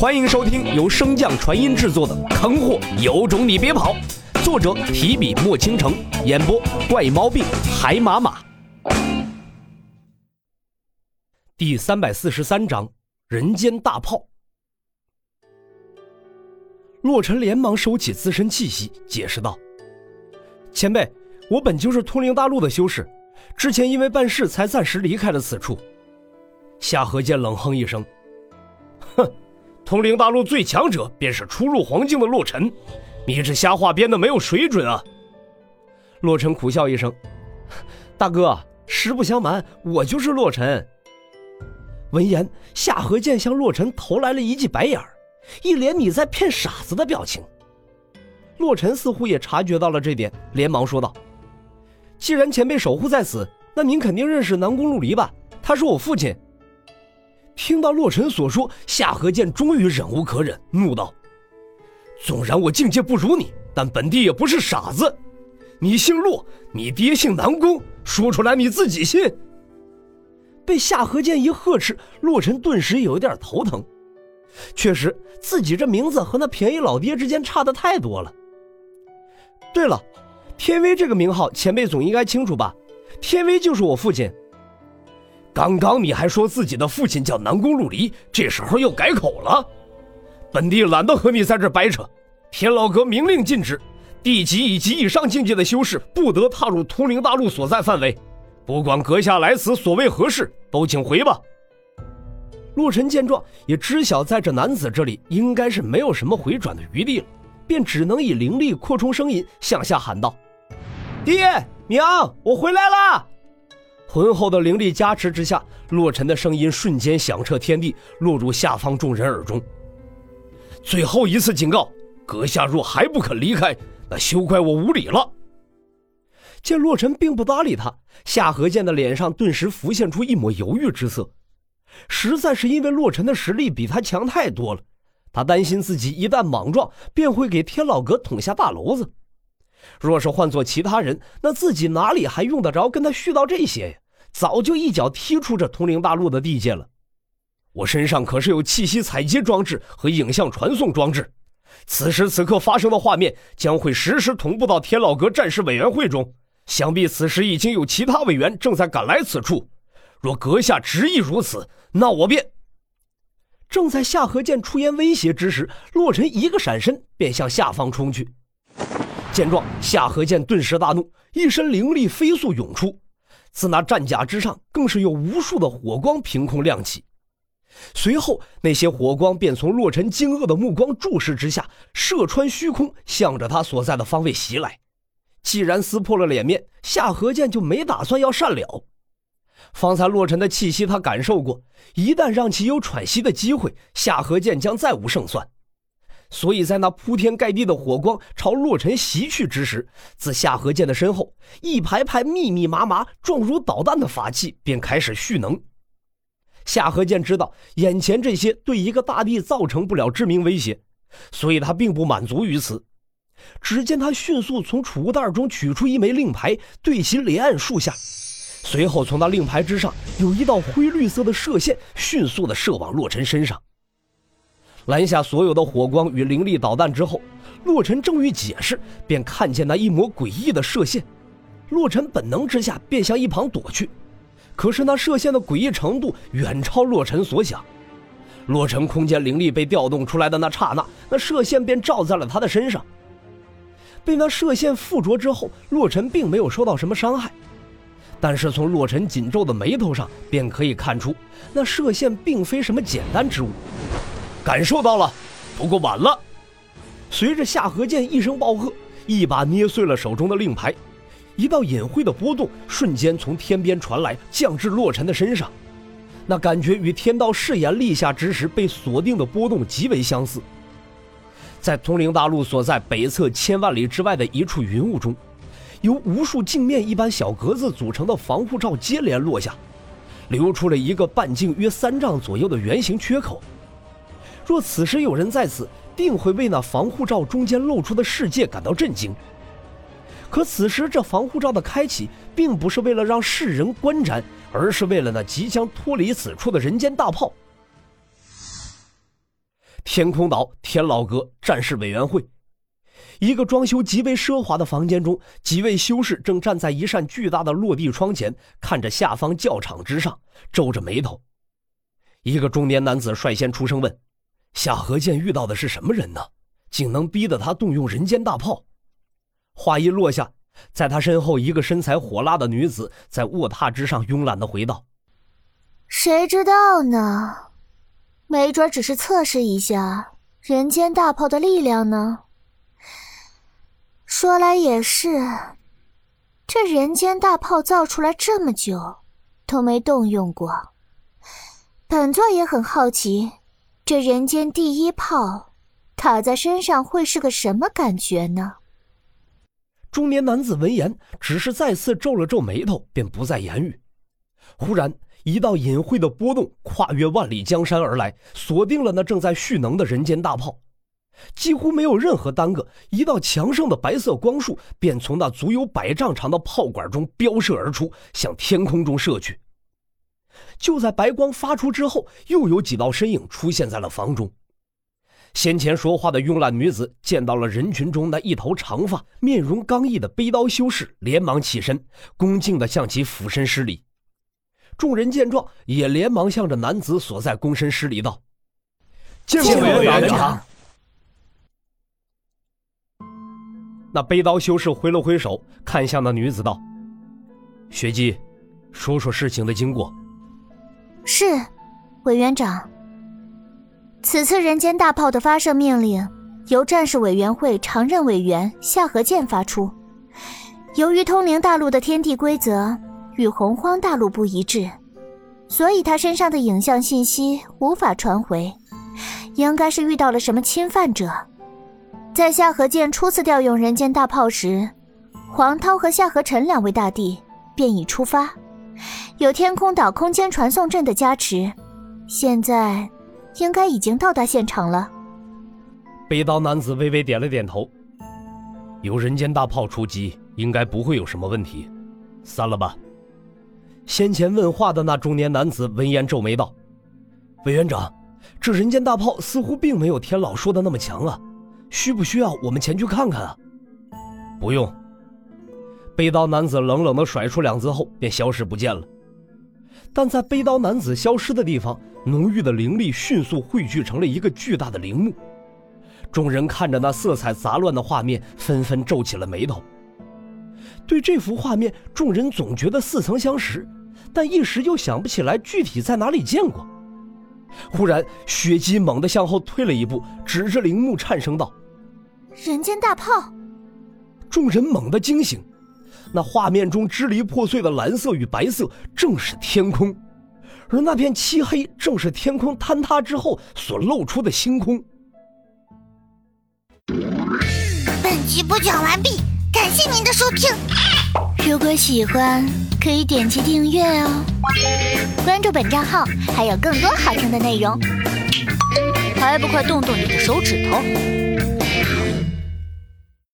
欢迎收听由升降传音制作的《坑货有种你别跑》，作者提笔墨倾城，演播怪猫病海马马。第三百四十三章：人间大炮。洛尘连忙收起自身气息，解释道：“前辈，我本就是通灵大陆的修士，之前因为办事才暂时离开了此处。”夏荷剑冷哼一声：“哼。”通灵大陆最强者便是初入黄境的洛尘，你这瞎话编的没有水准啊！洛尘苦笑一声：“大哥，实不相瞒，我就是洛尘。”闻言，夏荷剑向洛尘投来了一记白眼儿，一脸你在骗傻子的表情。洛尘似乎也察觉到了这点，连忙说道：“既然前辈守护在此，那您肯定认识南宫陆离吧？他是我父亲。”听到洛尘所说，夏荷剑终于忍无可忍，怒道：“纵然我境界不如你，但本帝也不是傻子。你姓洛，你爹姓南宫，说出来你自己信。”被夏荷剑一呵斥，洛尘顿时有一点头疼。确实，自己这名字和那便宜老爹之间差的太多了。对了，天威这个名号，前辈总应该清楚吧？天威就是我父亲。刚刚你还说自己的父亲叫南宫陆离，这时候又改口了。本帝懒得和你在这掰扯。天老阁明令禁止，地级以及以上境界的修士不得踏入通灵大陆所在范围。不管阁下来此所为何事，都请回吧。陆晨见状，也知晓在这男子这里应该是没有什么回转的余地了，便只能以灵力扩充声音向下喊道：“爹娘，我回来了。”浑厚的灵力加持之下，洛尘的声音瞬间响彻天地，落入下方众人耳中。最后一次警告，阁下若还不肯离开，那休怪我无礼了。见洛尘并不搭理他，夏荷剑的脸上顿时浮现出一抹犹豫之色。实在是因为洛尘的实力比他强太多了，他担心自己一旦莽撞，便会给天老阁捅下大娄子。若是换做其他人，那自己哪里还用得着跟他絮叨这些呀？早就一脚踢出这通灵大陆的地界了。我身上可是有气息采集装置和影像传送装置，此时此刻发生的画面将会实时同步到天老阁战士委员会中。想必此时已经有其他委员正在赶来此处。若阁下执意如此，那我便……正在夏荷剑出言威胁之时，洛尘一个闪身便向下方冲去。见状，夏荷剑顿时大怒，一身灵力飞速涌出，自那战甲之上更是有无数的火光凭空亮起。随后，那些火光便从洛尘惊愕的目光注视之下，射穿虚空，向着他所在的方位袭来。既然撕破了脸面，夏荷剑就没打算要善了。方才洛尘的气息他感受过，一旦让其有喘息的机会，夏荷剑将再无胜算。所以在那铺天盖地的火光朝洛尘袭去之时，自夏荷剑的身后，一排排密密麻麻、状如导弹的法器便开始蓄能。夏荷剑知道眼前这些对一个大帝造成不了致命威胁，所以他并不满足于此。只见他迅速从储物袋中取出一枚令牌，对其连按数下，随后从那令牌之上有一道灰绿色的射线迅速的射往洛尘身上。拦下所有的火光与灵力导弹之后，洛尘正欲解释，便看见那一抹诡异的射线。洛尘本能之下便向一旁躲去，可是那射线的诡异程度远超洛尘所想。洛尘空间灵力被调动出来的那刹那，那射线便照在了他的身上。被那射线附着之后，洛尘并没有受到什么伤害，但是从洛尘紧皱的眉头上便可以看出，那射线并非什么简单之物。感受到了，不过晚了。随着夏荷剑一声暴喝，一把捏碎了手中的令牌，一道隐晦的波动瞬间从天边传来，降至洛尘的身上。那感觉与天道誓言立下之时被锁定的波动极为相似。在通灵大陆所在北侧千万里之外的一处云雾中，由无数镜面一般小格子组成的防护罩接连落下，留出了一个半径约三丈左右的圆形缺口。若此时有人在此，定会为那防护罩中间露出的世界感到震惊。可此时这防护罩的开启，并不是为了让世人观瞻，而是为了那即将脱离此处的人间大炮。天空岛天老阁战士委员会。一个装修极为奢华的房间中，几位修士正站在一扇巨大的落地窗前，看着下方教场之上，皱着眉头。一个中年男子率先出声问：“夏河剑遇到的是什么人呢？竟能逼得他动用人间大炮？”话音落下，在他身后，一个身材火辣的女子在卧榻之上慵懒的回道：“谁知道呢？没准只是测试一下人间大炮的力量呢。”说来也是，这人间大炮造出来这么久，都没动用过。本座也很好奇，这人间第一炮打在身上会是个什么感觉呢？中年男子闻言，只是再次皱了皱眉头，便不再言语。忽然，一道隐晦的波动跨越万里江山而来，锁定了那正在蓄能的人间大炮。几乎没有任何耽搁，一道强盛的白色光束便从那足有百丈长的炮管中飙射而出，向天空中射去。就在白光发出之后，又有几道身影出现在了房中。先前说话的慵懒女子见到了人群中那一头长发、面容刚毅的背刀修士，连忙起身，恭敬地向其俯身施礼。众人见状，也连忙向着男子所在躬身施礼道：“见过委员长。”那背刀修士挥了挥手，看向那女子道：“学姬，说说事情的经过。”是，委员长。此次人间大炮的发射命令由战士委员会常任委员夏河剑发出。由于通灵大陆的天地规则与洪荒大陆不一致，所以他身上的影像信息无法传回，应该是遇到了什么侵犯者。在夏河剑初次调用人间大炮时，黄涛和夏河晨两位大帝便已出发，有天空岛空间传送阵的加持，现在应该已经到达现场了。背刀男子微微点了点头，有人间大炮出击，应该不会有什么问题，散了吧。先前问话的那中年男子闻言皱眉道：“委员长，这人间大炮似乎并没有天老说的那么强啊。”需不需要我们前去看看啊？不用。背刀男子冷冷的甩出两字后，便消失不见了。但在背刀男子消失的地方，浓郁的灵力迅速汇聚成了一个巨大的陵墓。众人看着那色彩杂乱的画面，纷纷皱起了眉头。对这幅画面，众人总觉得似曾相识，但一时又想不起来具体在哪里见过。忽然，雪姬猛地向后退了一步，指着陵墓颤声道。人间大炮！众人猛地惊醒，那画面中支离破碎的蓝色与白色正是天空，而那片漆黑正是天空坍塌之后所露出的星空。本集播讲完毕，感谢您的收听。如果喜欢，可以点击订阅哦，关注本账号还有更多好听的内容。还不快动动你的手指头！